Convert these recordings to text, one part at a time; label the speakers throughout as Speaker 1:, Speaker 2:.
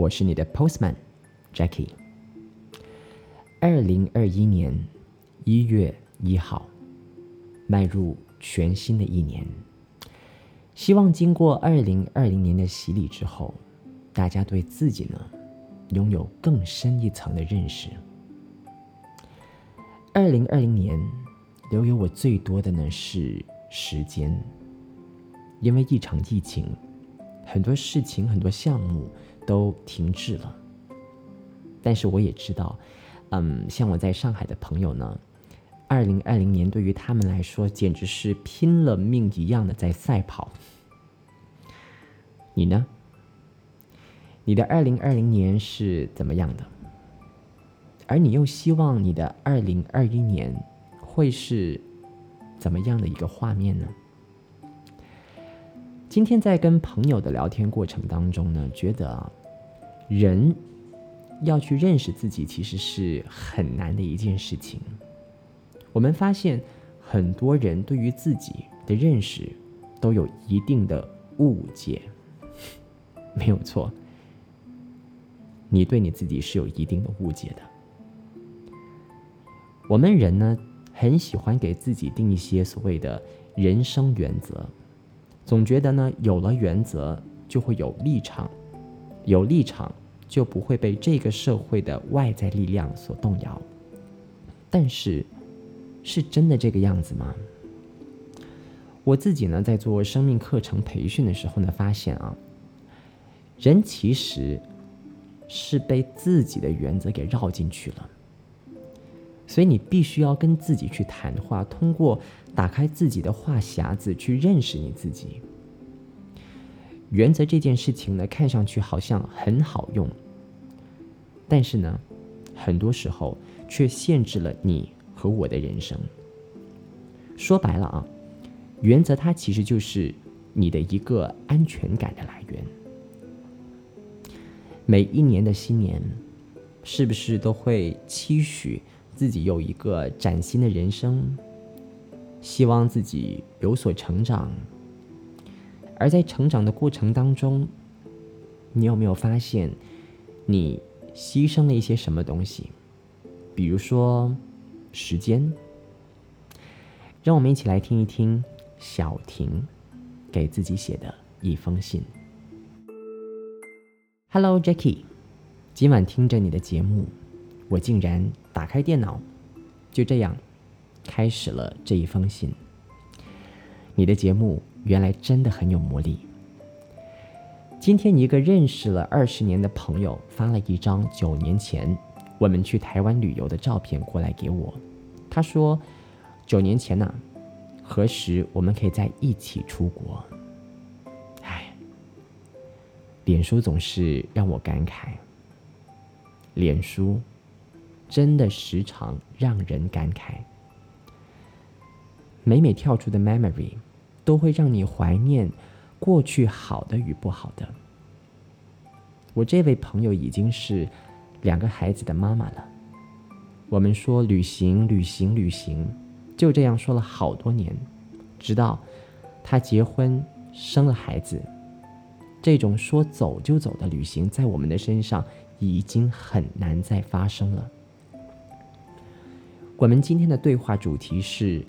Speaker 1: 我是你的 Postman Jackie。二零二一年一月一号，迈入全新的一年。希望经过二零二零年的洗礼之后，大家对自己呢拥有更深一层的认识。二零二零年留给我最多的呢是时间，因为一场疫情，很多事情、很多项目都停滞了。但是我也知道，嗯，像我在上海的朋友呢，二零二零年对于他们来说简直是拼了命一样的在赛跑。你呢？你的二零二零年是怎么样的？而你又希望你的二零二一年会是怎么样的一个画面呢？今天在跟朋友的聊天过程当中呢，觉得人要去认识自己，其实是很难的一件事情。我们发现很多人对于自己的认识都有一定的误解，没有错。你对你自己是有一定的误解的。我们人呢，很喜欢给自己定一些所谓的人生原则，总觉得呢，有了原则就会有立场，有立场就不会被这个社会的外在力量所动摇。但是，是真的这个样子吗？我自己呢，在做生命课程培训的时候呢，发现啊，人其实是被自己的原则给绕进去了。所以你必须要跟自己去谈话，通过打开自己的话匣子去认识你自己。原则这件事情呢，看上去好像很好用，但是呢，很多时候却限制了你和我的人生。说白了啊，原则它其实就是你的一个安全感的来源。每一年的新年，是不是都会期许？自己有一个崭新的人生，希望自己有所成长。而在成长的过程当中，你有没有发现，你牺牲了一些什么东西？比如说时间。让我们一起来听一听小婷给自己写的一封信。Hello，Jackie，今晚听着你的节目。我竟然打开电脑，就这样开始了这一封信。你的节目原来真的很有魔力。今天一个认识了二十年的朋友发了一张九年前我们去台湾旅游的照片过来给我，他说：“九年前呢，何时我们可以在一起出国？”唉，脸书总是让我感慨，脸书。真的时常让人感慨，每每跳出的 memory 都会让你怀念过去好的与不好的。我这位朋友已经是两个孩子的妈妈了。我们说旅行，旅行，旅行，就这样说了好多年，直到他结婚生了孩子，这种说走就走的旅行，在我们的身上已经很难再发生了。我们今天的对话主题是：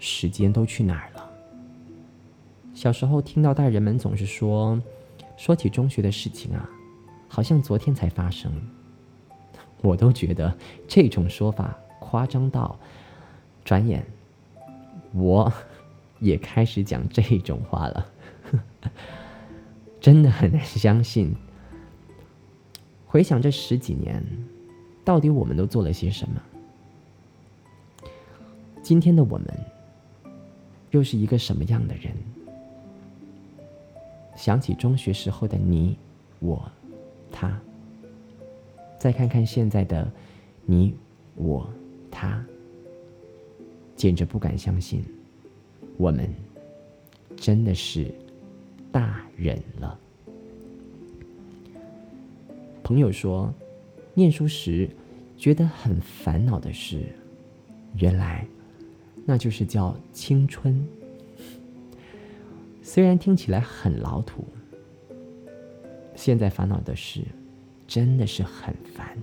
Speaker 1: 时间都去哪儿了？小时候听到大人们总是说，说起中学的事情啊，好像昨天才发生。我都觉得这种说法夸张到，转眼我也开始讲这种话了，真的很难相信。回想这十几年，到底我们都做了些什么？今天的我们，又是一个什么样的人？想起中学时候的你、我、他，再看看现在的你、我、他，简直不敢相信，我们真的是大人了。朋友说，念书时觉得很烦恼的事，原来那就是叫青春。虽然听起来很老土，现在烦恼的事真的是很烦。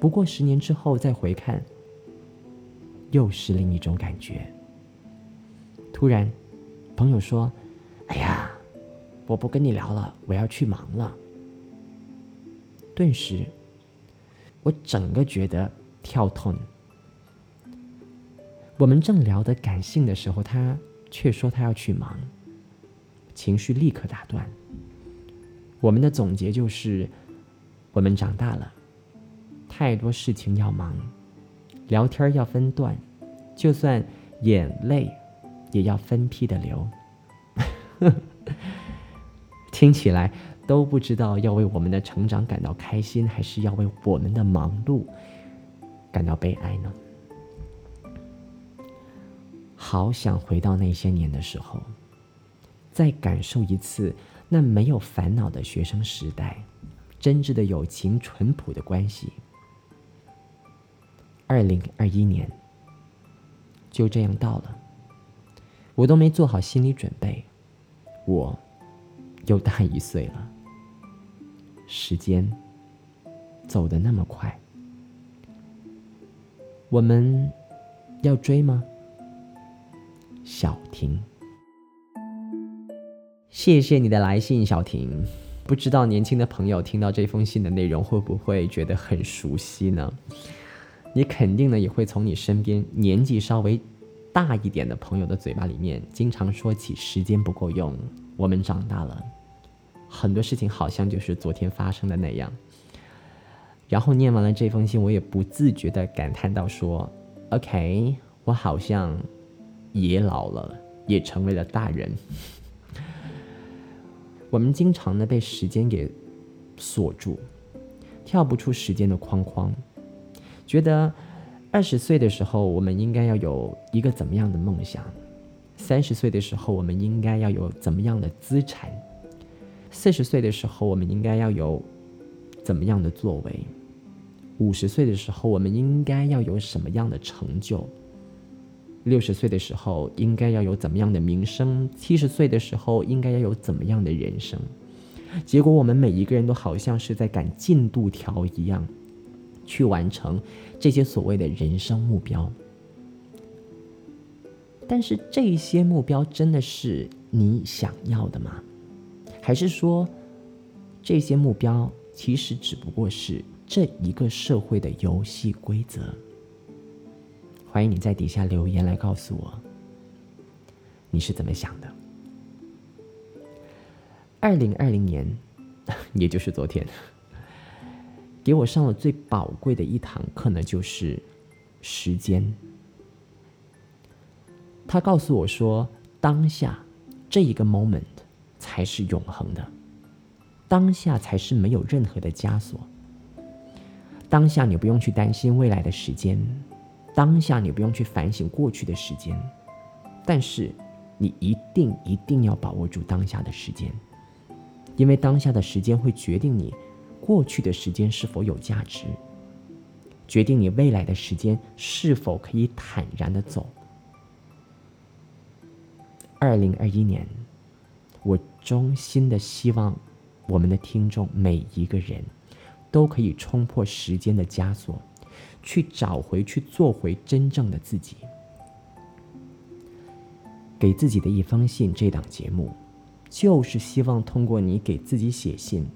Speaker 1: 不过十年之后再回看，又是另一种感觉。突然，朋友说：“哎呀，我不跟你聊了，我要去忙了。”顿时，我整个觉得跳痛。我们正聊得感性的时候，他却说他要去忙，情绪立刻打断。我们的总结就是：我们长大了，太多事情要忙，聊天要分段，就算眼泪也要分批的流。听起来。都不知道要为我们的成长感到开心，还是要为我们的忙碌感到悲哀呢？好想回到那些年的时候，再感受一次那没有烦恼的学生时代，真挚的友情、淳朴的关系。二零二一年就这样到了，我都没做好心理准备，我又大一岁了。时间走得那么快，我们要追吗？小婷，谢谢你的来信，小婷。不知道年轻的朋友听到这封信的内容会不会觉得很熟悉呢？你肯定呢也会从你身边年纪稍微大一点的朋友的嘴巴里面，经常说起时间不够用，我们长大了。很多事情好像就是昨天发生的那样。然后念完了这封信，我也不自觉的感叹到说：“OK，我好像也老了，也成为了大人。我们经常呢被时间给锁住，跳不出时间的框框。觉得二十岁的时候，我们应该要有一个怎么样的梦想；三十岁的时候，我们应该要有怎么样的资产。”四十岁的时候，我们应该要有怎么样的作为；五十岁的时候，我们应该要有什么样的成就；六十岁的时候，应该要有怎么样的名声；七十岁的时候，应该要有怎么样的人生。结果，我们每一个人都好像是在赶进度条一样，去完成这些所谓的人生目标。但是，这些目标真的是你想要的吗？还是说，这些目标其实只不过是这一个社会的游戏规则？欢迎你在底下留言来告诉我，你是怎么想的？二零二零年，也就是昨天，给我上了最宝贵的一堂课呢，就是时间。他告诉我说，当下这一个 moment。才是永恒的，当下才是没有任何的枷锁。当下你不用去担心未来的时间，当下你不用去反省过去的时间，但是你一定一定要把握住当下的时间，因为当下的时间会决定你过去的时间是否有价值，决定你未来的时间是否可以坦然的走。二零二一年。我衷心的希望，我们的听众每一个人都可以冲破时间的枷锁，去找回、去做回真正的自己。给自己的一封信，这档节目就是希望通过你给自己写信，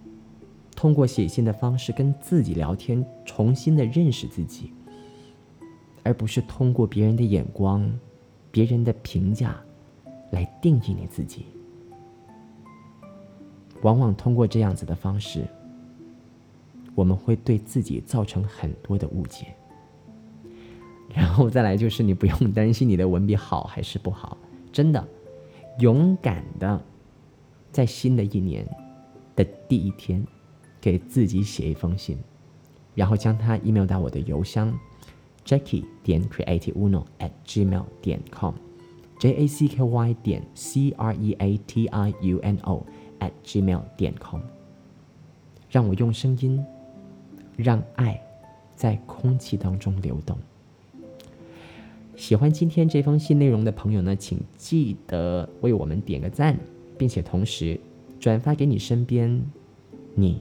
Speaker 1: 通过写信的方式跟自己聊天，重新的认识自己，而不是通过别人的眼光、别人的评价来定义你自己。往往通过这样子的方式，我们会对自己造成很多的误解。然后再来就是，你不用担心你的文笔好还是不好，真的，勇敢的，在新的一年的第一天，给自己写一封信，然后将它 email 到我的邮箱 Jackie 点 creativuno at gmail 点 com，J A C K Y 点 C R E A T I U N O at gmail 点 com，让我用声音，让爱在空气当中流动。喜欢今天这封信内容的朋友呢，请记得为我们点个赞，并且同时转发给你身边你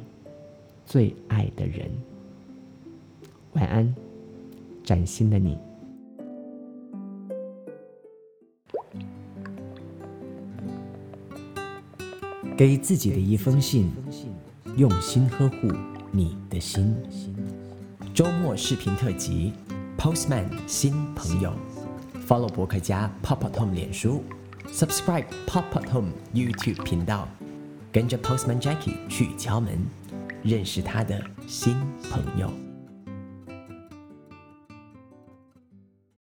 Speaker 1: 最爱的人。晚安，崭新的你。给自己的一封信，用心呵护你的心。周末视频特辑，Postman 新朋友，Follow 博客家 Pop Up Home 脸书，Subscribe Pop Up Home YouTube 频道，跟着 Postman Jackie 去敲门，认识他的新朋友。